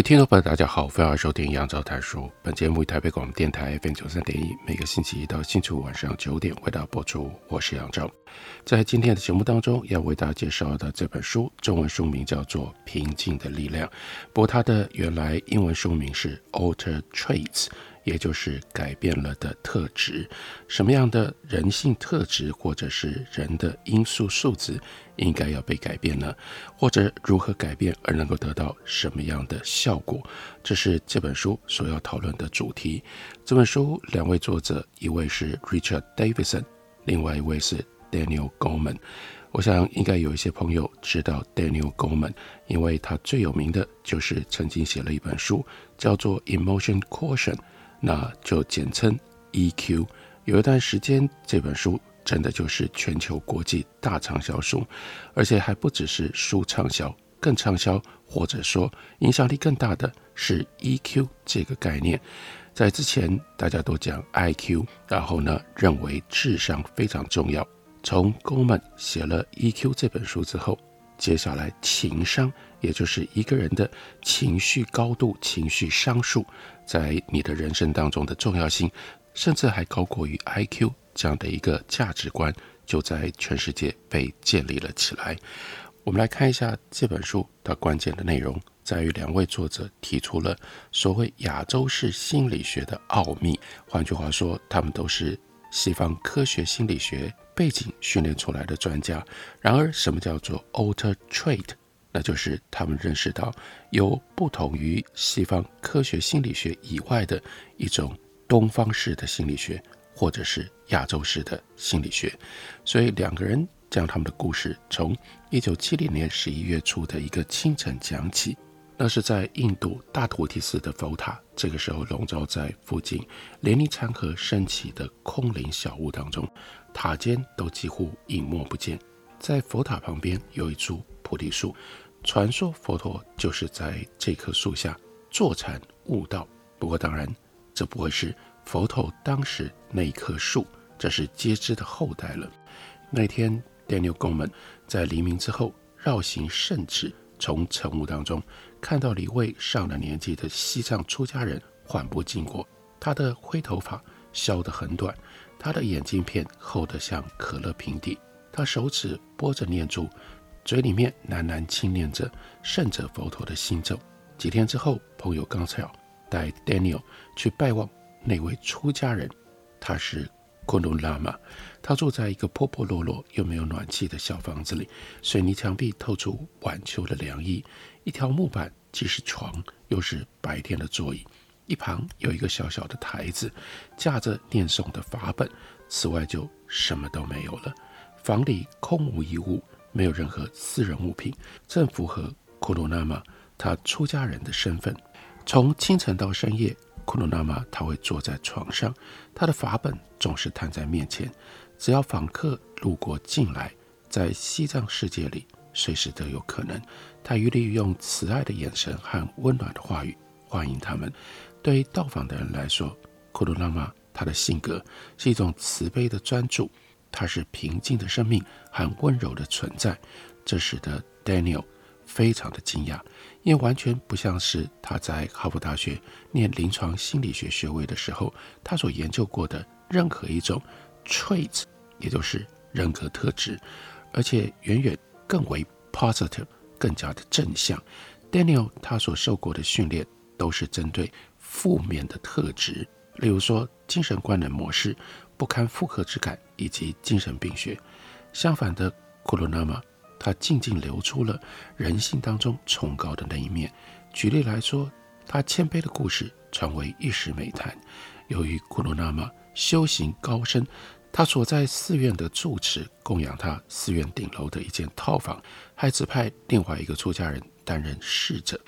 位听众朋友，大家好，欢迎收听杨照谈书。本节目台北广播电台 FM 九三点一，每个星期一到星期五晚上九点为大家播出。我是杨照，在今天的节目当中，要为大家介绍的这本书，中文书名叫做《平静的力量》，不过它的原来英文书名是《Alter Traits》。也就是改变了的特质，什么样的人性特质或者是人的因素数值应该要被改变呢？或者如何改变而能够得到什么样的效果？这是这本书所要讨论的主题。这本书两位作者，一位是 Richard Davidson，另外一位是 Daniel Goleman。我想应该有一些朋友知道 Daniel Goleman，因为他最有名的就是曾经写了一本书，叫做 Emotion Caution。那就简称 EQ。有一段时间，这本书真的就是全球国际大畅销书，而且还不只是书畅销，更畅销或者说影响力更大的是 EQ 这个概念。在之前大家都讲 IQ，然后呢，认为智商非常重要。从 Goleman 写了 EQ 这本书之后，接下来情商，也就是一个人的情绪高度、情绪商数。在你的人生当中的重要性，甚至还高过于 IQ 这样的一个价值观，就在全世界被建立了起来。我们来看一下这本书它关键的内容，在于两位作者提出了所谓亚洲式心理学的奥秘。换句话说，他们都是西方科学心理学背景训练出来的专家。然而，什么叫做 Alter Trait？那就是他们认识到有不同于西方科学心理学以外的一种东方式的心理学，或者是亚洲式的心理学。所以两个人将他们的故事从一九七零年十一月初的一个清晨讲起。那是在印度大菩提寺的佛塔，这个时候笼罩在附近连尼禅河升起的空灵小屋当中，塔尖都几乎隐没不见。在佛塔旁边有一株菩提树，传说佛陀就是在这棵树下坐禅悟道。不过当然，这不会是佛陀当时那一棵树，这是接枝的后代了。那天，Daniel Goleman 在黎明之后绕行圣旨，从晨雾当中看到了一位上了年纪的西藏出家人缓步经过，他的灰头发削得很短，他的眼镜片厚得像可乐瓶底。他手指拨着念珠，嘴里面喃喃轻念着圣者佛陀的心咒。几天之后，朋友刚巧带 Daniel 去拜望那位出家人，他是库鲁喇嘛。他住在一个破破落落又没有暖气的小房子里，水泥墙壁透出晚秋的凉意。一条木板既是床，又是白天的座椅。一旁有一个小小的台子，架着念诵的法本。此外就什么都没有了。房里空无一物，没有任何私人物品，正符合库鲁那玛他出家人的身份。从清晨到深夜，库鲁那玛他会坐在床上，他的法本总是摊在面前。只要访客路过进来，在西藏世界里，随时都有可能。他一律用慈爱的眼神和温暖的话语欢迎他们。对于到访的人来说，库鲁那玛他的性格是一种慈悲的专注。他是平静的生命和温柔的存在，这使得 Daniel 非常的惊讶，因为完全不像是他在哈佛大学念临床心理学学位的时候他所研究过的任何一种 traits，也就是人格特质，而且远远更为 positive，更加的正向。Daniel 他所受过的训练都是针对负面的特质，例如说精神官能模式。不堪负荷之感以及精神病学，相反的库鲁纳玛，他静静流出了人性当中崇高的那一面。举例来说，他谦卑的故事传为一时美谈。由于库鲁纳玛修行高深，他所在寺院的住持供养他寺院顶楼的一间套房，还指派另外一个出家人担任侍者。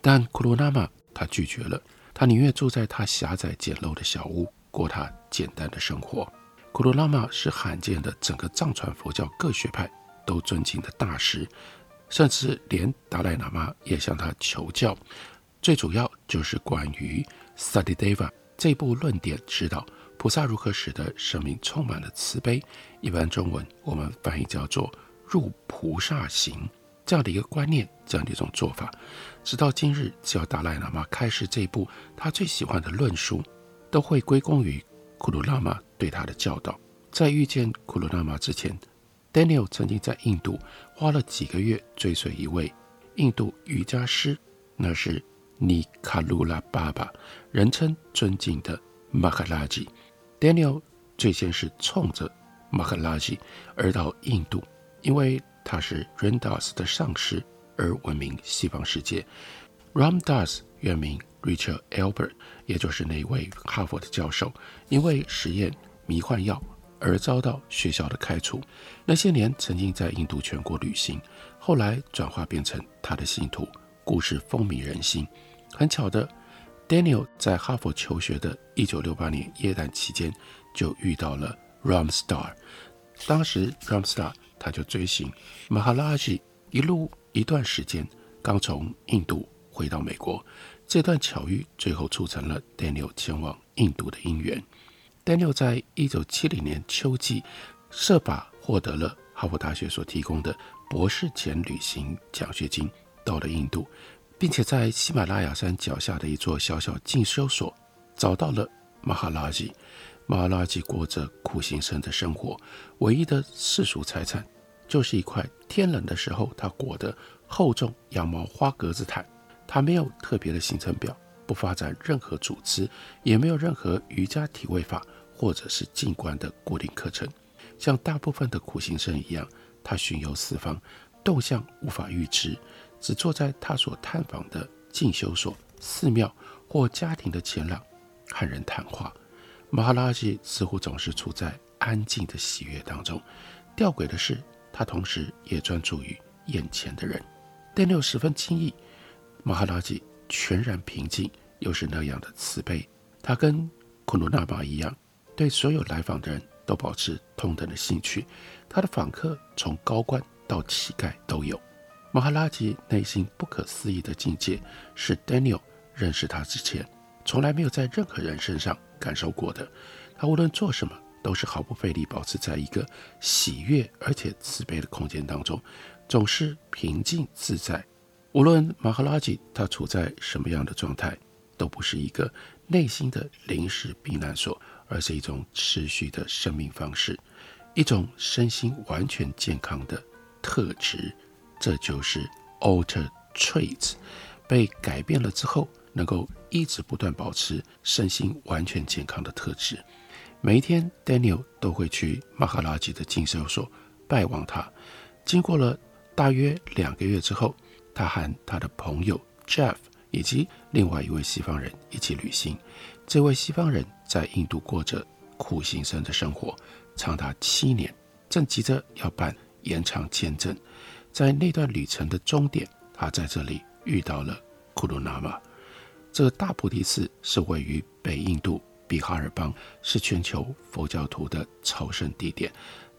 但库鲁纳玛他拒绝了，他宁愿住在他狭窄简陋的小屋，过他简单的生活。库鲁拉玛是罕见的整个藏传佛教各学派都尊敬的大师，甚至连达赖喇嘛也向他求教。最主要就是关于萨迪达瓦这部论点，知道菩萨如何使得生命充满了慈悲。一般中文我们翻译叫做入菩萨行这样的一个观念，这样的一种做法。直到今日，只要达赖喇嘛开示这部他最喜欢的论述，都会归功于库鲁拉玛对他的教导。在遇见库鲁拉玛之前，Daniel 曾经在印度花了几个月追随一位印度瑜伽师，那是。尼卡鲁拉爸爸，人称尊敬的马哈拉吉，Daniel 最先是冲着马哈拉吉而到印度，因为他是 Randas 的上师而闻名西方世界。Ram Dass 原名 Richard Albert，也就是那位哈佛的教授，因为实验迷幻药而遭到学校的开除。那些年曾经在印度全国旅行，后来转化变成他的信徒。故事风靡人心。很巧的，Daniel 在哈佛求学的1968年耶诞期间就遇到了 Ramstar。当时 Ramstar 他就追寻 Maharaji 一路一段时间，刚从印度回到美国。这段巧遇最后促成了 Daniel 前往印度的因缘。Daniel 在1970年秋季设法获得了哈佛大学所提供的博士前旅行奖学金。到了印度，并且在喜马拉雅山脚下的一座小小进修所找到了马哈拉吉。马哈拉吉过着苦行僧的生活，唯一的世俗财产就是一块天冷的时候他裹的厚重羊毛花格子毯。他没有特别的行程表，不发展任何组织，也没有任何瑜伽体位法或者是静观的固定课程。像大部分的苦行僧一样，他巡游四方，动向无法预知。只坐在他所探访的进修所、寺庙或家庭的前廊，和人谈话。马哈拉吉似乎总是处在安静的喜悦当中。吊诡的是，他同时也专注于眼前的人。电六十分惊异，马哈拉吉全然平静，又是那样的慈悲。他跟库鲁那玛一样，对所有来访的人都保持同等的兴趣。他的访客从高官到乞丐都有。马哈拉吉内心不可思议的境界，是 Daniel 认识他之前从来没有在任何人身上感受过的。他无论做什么，都是毫不费力，保持在一个喜悦而且慈悲的空间当中，总是平静自在。无论马哈拉吉他处在什么样的状态，都不是一个内心的临时避难所，而是一种持续的生命方式，一种身心完全健康的特质。这就是 alter traits，被改变了之后，能够一直不断保持身心完全健康的特质。每一天，Daniel 都会去马哈拉吉的进修所拜望他。经过了大约两个月之后，他和他的朋友 Jeff 以及另外一位西方人一起旅行。这位西方人在印度过着苦行僧的生活，长达七年，正急着要办延长签证。在那段旅程的终点，他在这里遇到了库鲁那玛。这大菩提寺是位于北印度比哈尔邦，是全球佛教徒的朝圣地点。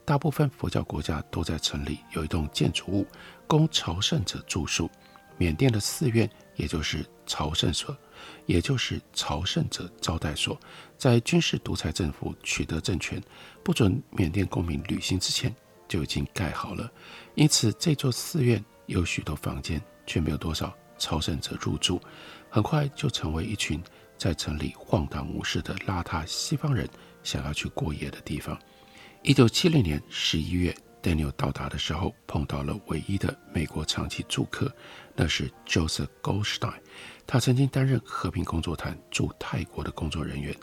大部分佛教国家都在城里有一栋建筑物供朝圣者住宿。缅甸的寺院，也就是朝圣所，也就是朝圣者招待所，在军事独裁政府取得政权，不准缅甸公民旅行之前，就已经盖好了，因此这座寺院有许多房间，却没有多少朝圣者入住，很快就成为一群在城里晃荡无事的邋遢西方人想要去过夜的地方。一九七零年十一月，Daniel 到达的时候，碰到了唯一的美国长期住客，那是 Joseph Goldstein。他曾经担任和平工作团驻泰国的工作人员。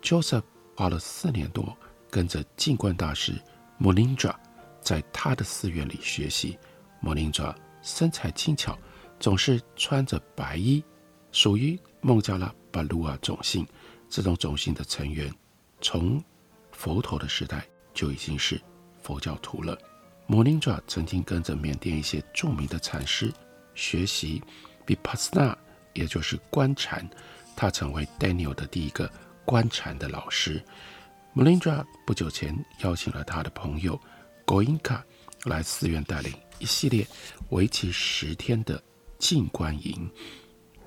Joseph 花了四年多，跟着静观大师 Munindra 在他的寺院里学习，莫林扎身材轻巧，总是穿着白衣，属于孟加拉巴鲁瓦种姓。这种种姓的成员，从佛陀的时代就已经是佛教徒了。Munindra 曾经跟着缅甸一些著名的禅师学习 Vipassana，也就是观禅。他成为 Daniel 的第一个观禅的老师。Munindra 不久前邀请了他的朋友 Goinka 来寺院带领一系列为期十天的静观营。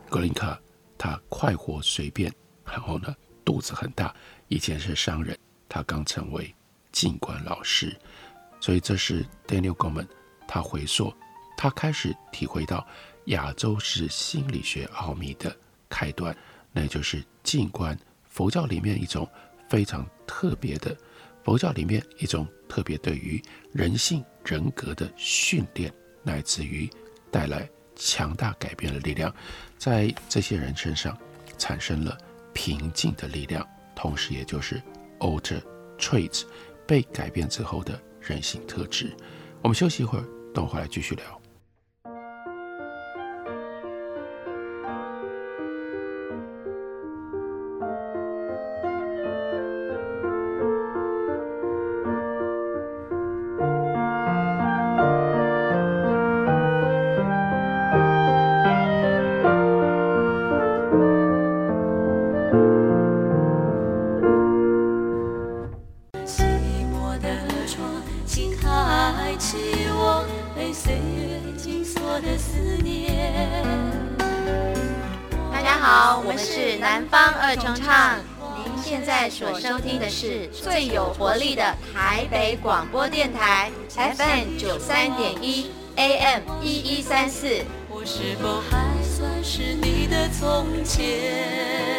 Goenka 他快活随便，然后呢肚子很大，以前是商人，他刚成为静观老师，所以这是 Daniel Goleman 他回溯，他开始体会到亚洲式心理学奥秘的开端。那就是静观，佛教里面一种非常特别的，佛教里面一种特别对于人性人格的训练，乃至于带来强大改变的力量，在这些人身上产生了平静的力量，同时也就是 alter traits 被改变之后的人性特质。我们休息一会儿，等会儿来继续聊。大家好，我们是南方二重唱。您现在所收听的是最有活力的台北广播电台，FM 九三点一，AM 一一三四。我是否还算是你的从前？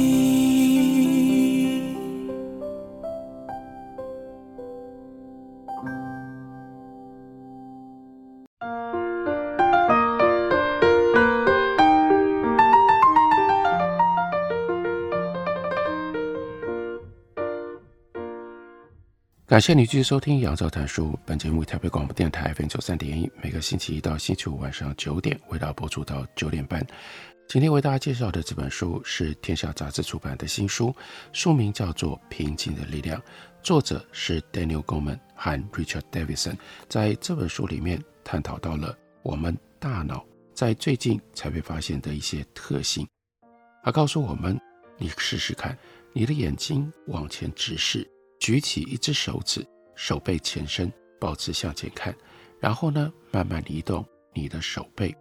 感谢你继续收听杨照谈书。本节目为台北广播电台 FM 九三点一，每个星期一到星期五晚上九点，为大家播出到九点半。今天为大家介绍的这本书是天下杂志出版的新书，书名叫做《平静的力量》，作者是 Daniel Goleman 和 Richard Davidson。在这本书里面，探讨到了我们大脑在最近才被发现的一些特性。他告诉我们：你试试看，你的眼睛往前直视。举起一只手指，手背前伸，保持向前看，然后呢，慢慢移动你的手背，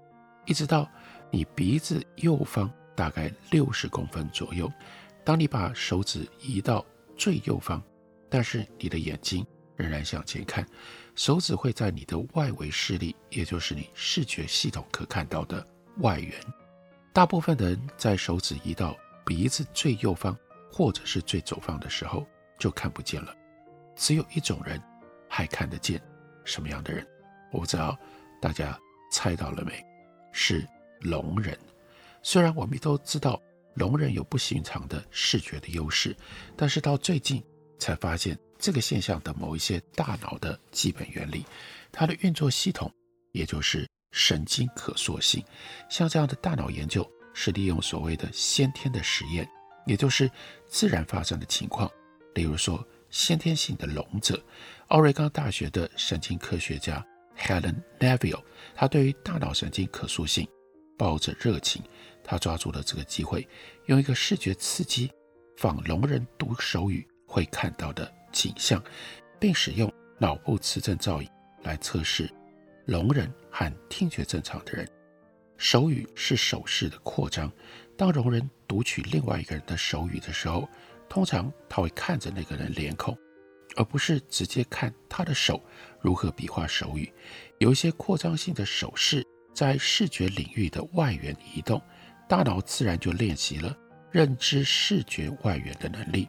一直到你鼻子右方大概六十公分左右。当你把手指移到最右方，但是你的眼睛仍然向前看，手指会在你的外围视力，也就是你视觉系统可看到的外缘。大部分人在手指移到鼻子最右方或者是最左方的时候，就看不见了，只有一种人还看得见，什么样的人？我不知道大家猜到了没？是聋人。虽然我们都知道聋人有不寻常的视觉的优势，但是到最近才发现这个现象的某一些大脑的基本原理，它的运作系统，也就是神经可塑性。像这样的大脑研究是利用所谓的先天的实验，也就是自然发生的情况。例如说，先天性的聋者，奥瑞冈大学的神经科学家 Helen Neville，他对于大脑神经可塑性抱着热情，他抓住了这个机会，用一个视觉刺激仿聋人读手语会看到的景象，并使用脑部磁振造影来测试聋人和听觉正常的人。手语是手势的扩张，当聋人读取另外一个人的手语的时候。通常他会看着那个人脸孔，而不是直接看他的手如何比划手语。有一些扩张性的手势在视觉领域的外缘移动，大脑自然就练习了认知视觉外缘的能力。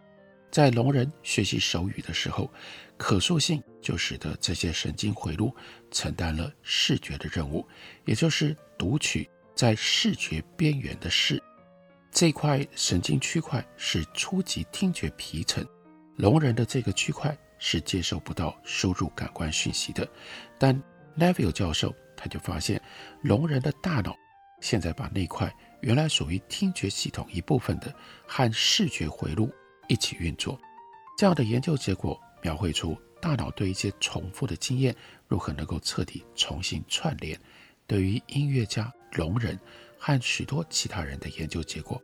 在聋人学习手语的时候，可塑性就使得这些神经回路承担了视觉的任务，也就是读取在视觉边缘的视。这块神经区块是初级听觉皮层，聋人的这个区块是接受不到输入感官讯息的。但 Neville 教授他就发现，聋人的大脑现在把那块原来属于听觉系统一部分的和视觉回路。一起运作，这样的研究结果描绘出大脑对一些重复的经验如何能够彻底重新串联。对于音乐家、聋人和许多其他人的研究结果，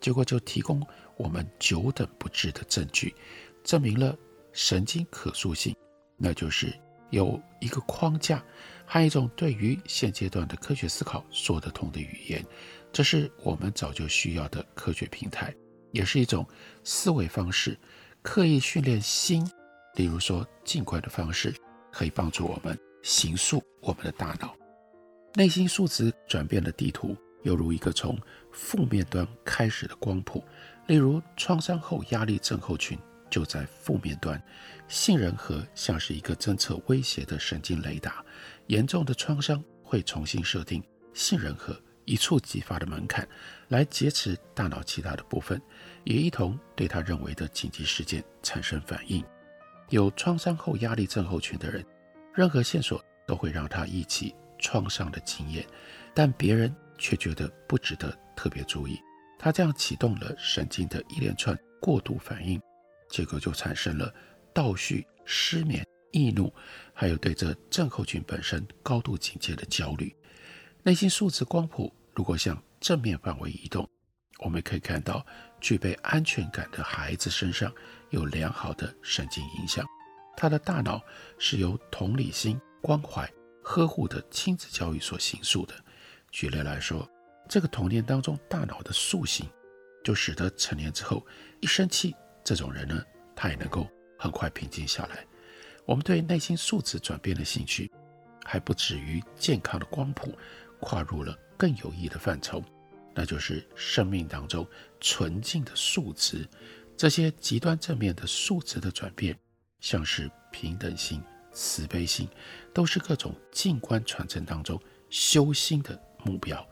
结果就提供我们久等不至的证据，证明了神经可塑性，那就是有一个框架和一种对于现阶段的科学思考说得通的语言，这是我们早就需要的科学平台。也是一种思维方式，刻意训练心，例如说静观的方式，可以帮助我们形塑我们的大脑。内心数值转变的地图，犹如一个从负面端开始的光谱。例如，创伤后压力症候群就在负面端，杏仁核像是一个侦测威胁的神经雷达，严重的创伤会重新设定杏仁核。一触即发的门槛，来劫持大脑其他的部分，也一同对他认为的紧急事件产生反应。有创伤后压力症候群的人，任何线索都会让他忆起创伤的经验，但别人却觉得不值得特别注意。他这样启动了神经的一连串过度反应，结果就产生了倒叙、失眠、易怒，还有对这症候群本身高度警戒的焦虑。内心数值光谱。如果向正面范围移动，我们可以看到具备安全感的孩子身上有良好的神经影响。他的大脑是由同理心、关怀、呵护的亲子教育所形塑的。举例来说，这个童年当中大脑的塑形，就使得成年之后一生气，这种人呢，他也能够很快平静下来。我们对内心数值转变的兴趣，还不止于健康的光谱，跨入了。更有益的范畴，那就是生命当中纯净的数值。这些极端正面的数值的转变，像是平等心、慈悲心，都是各种静观传承当中修心的目标。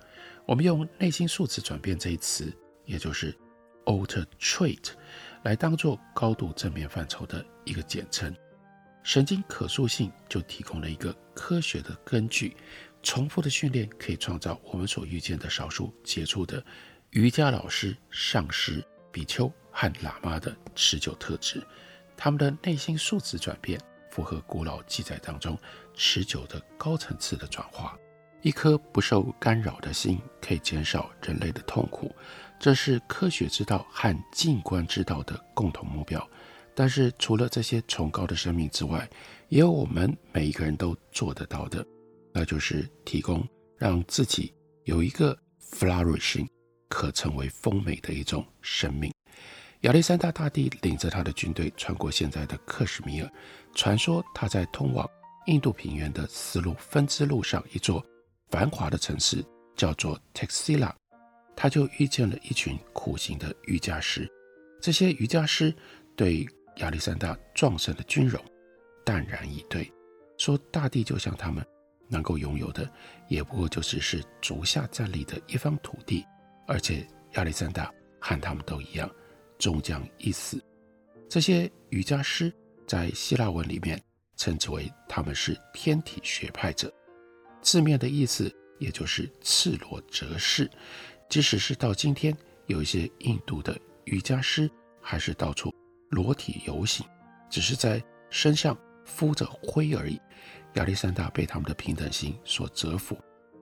我们用内心数值转变这一词，也就是 alter trait，来当做高度正面范畴的一个简称。神经可塑性就提供了一个科学的根据。重复的训练可以创造我们所遇见的少数杰出的瑜伽老师、上师、比丘和喇嘛的持久特质。他们的内心数值转变符合古老记载当中持久的高层次的转化。一颗不受干扰的心可以减少人类的痛苦，这是科学之道和静观之道的共同目标。但是，除了这些崇高的生命之外，也有我们每一个人都做得到的。那就是提供让自己有一个 flourishing 可成为丰美的一种生命。亚历山大大帝领着他的军队穿过现在的克什米尔，传说他在通往印度平原的丝路分支路上一座繁华的城市叫做 Texila，他就遇见了一群苦行的瑜伽师。这些瑜伽师对亚历山大壮盛的军容淡然以对，说大地就像他们。能够拥有的，也不过就只是足下站立的一方土地，而且亚历山大和他们都一样，终将一死。这些瑜伽师在希腊文里面称之为他们是天体学派者，字面的意思也就是赤裸哲士。即使是到今天，有一些印度的瑜伽师还是到处裸体游行，只是在身上敷着灰而已。亚历山大被他们的平等心所折服，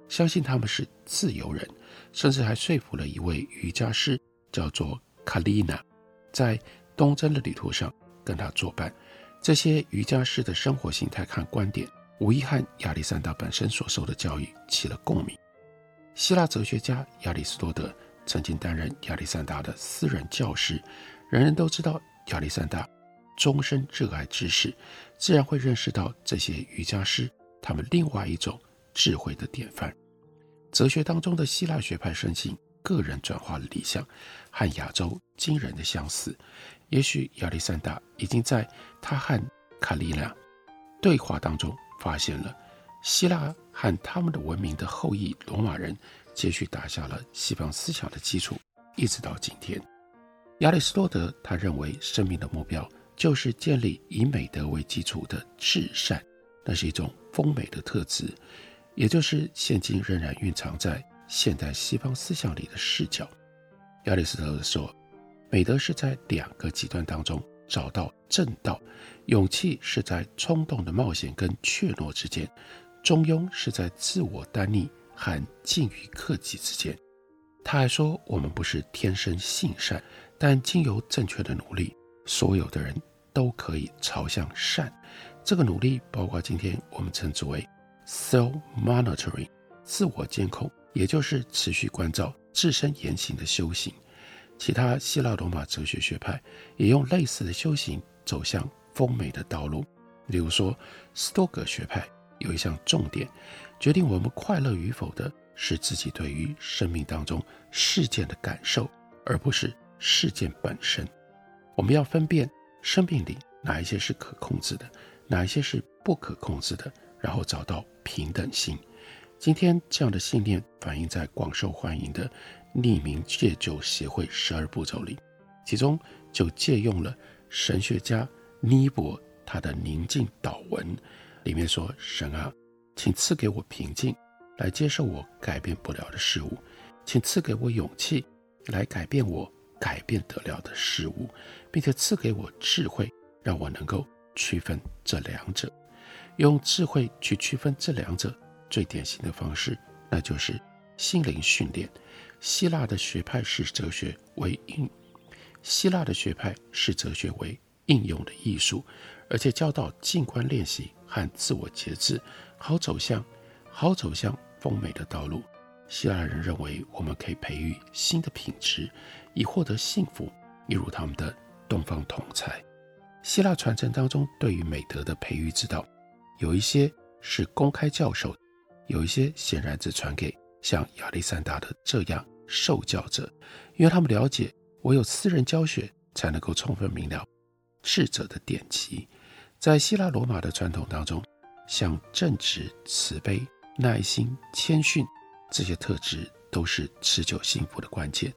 相信他们是自由人，甚至还说服了一位瑜伽师，叫做卡丽娜，在东征的旅途上跟他作伴。这些瑜伽师的生活形态和观点，无疑和亚历山大本身所受的教育起了共鸣。希腊哲学家亚里士多德曾经担任亚历山大的私人教师，人人都知道亚历山大。终身热爱知识，自然会认识到这些瑜伽师，他们另外一种智慧的典范。哲学当中的希腊学派深信个人转化的理想和亚洲惊人的相似。也许亚历山大已经在他和卡利亚对话当中发现了希腊和他们的文明的后裔罗马人接续打下了西方思想的基础，一直到今天。亚里士多德他认为生命的目标就是建立以美德为基础的至善，那是一种丰美的特质。也就是现今仍然蕴藏在现代西方思想里的视角。亚里士多德说，美德是在两个极端当中找到正道，勇气是在冲动的冒险跟怯懦之间，中庸是在自我单立和尽于克己之间。他还说，我们不是天生性善，但经由正确的努力，所有的人都可以朝向善。这个努力包括今天我们称之为。Self-monitoring，自我监控，也就是持续关照自身言行的修行。其他希腊罗马哲学学派也用类似的修行走向丰美的道路。例如说，斯多葛学派有一项重点，决定我们快乐与否的是自己对于生命当中事件的感受，而不是事件本身。我们要分辨生命里哪一些是可控制的，哪一些是不可控制的。然后找到平等心。今天这样的信念反映在广受欢迎的匿名戒酒协会十二步骤里，其中就借用了神学家尼伯他的宁静祷文，里面说：“神啊，请赐给我平静，来接受我改变不了的事物；请赐给我勇气，来改变我改变得了的事物，并且赐给我智慧，让我能够区分这两者。”用智慧去区分这两者，最典型的方式，那就是心灵训练。希腊的学派视哲学为应，希腊的学派视哲学为应用的艺术，而且教导静观练习和自我节制，好走向好走向丰美的道路。希腊人认为，我们可以培育新的品质，以获得幸福，一如他们的东方同侪。希腊传承当中对于美德的培育之道。有一些是公开教授，有一些显然只传给像亚历山大的这样受教者，因为他们了解，唯有私人教学才能够充分明了智者的典籍。在希腊罗马的传统当中，像正直、慈悲、耐心、谦逊这些特质都是持久幸福的关键。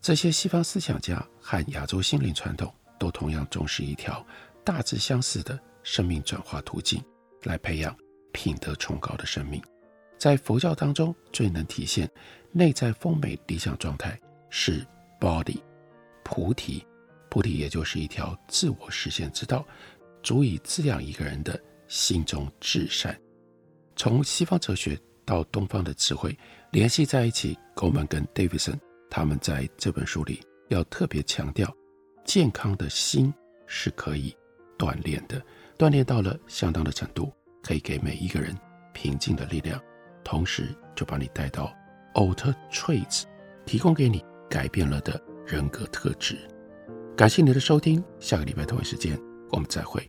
这些西方思想家和亚洲心灵传统都同样重视一条大致相似的生命转化途径。来培养品德崇高的生命，在佛教当中最能体现内在丰美理想状态是 body，菩提，菩提也就是一条自我实现之道，足以滋养一个人的心中至善。从西方哲学到东方的智慧联系在一起我们跟 Davidson 他们在这本书里要特别强调，健康的心是可以锻炼的。锻炼到了相当的程度，可以给每一个人平静的力量，同时就把你带到 Alter Traits，提供给你改变了的人格特质。感谢你的收听，下个礼拜同一时间我们再会。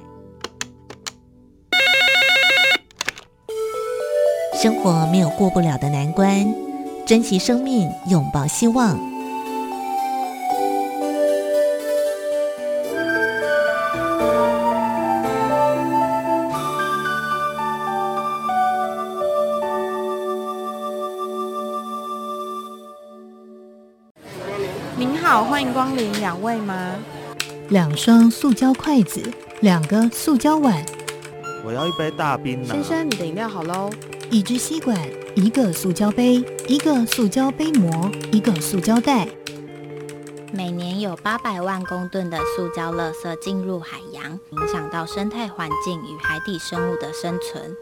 生活没有过不了的难关珍惜生命拥抱希望。您好欢迎光临两位吗？两双塑胶筷子两个塑胶碗。我要一杯大冰先生你的饮料好喽一支吸管，一个塑胶杯，一个塑胶杯膜，一个塑胶袋。每年有八百万公吨的塑胶垃圾进入海洋，影响到生态环境与海底生物的生存。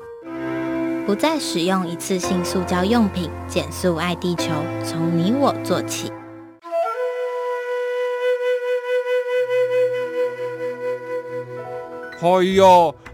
不再使用一次性塑胶用品，减速爱地球，从你我做起。哎呦，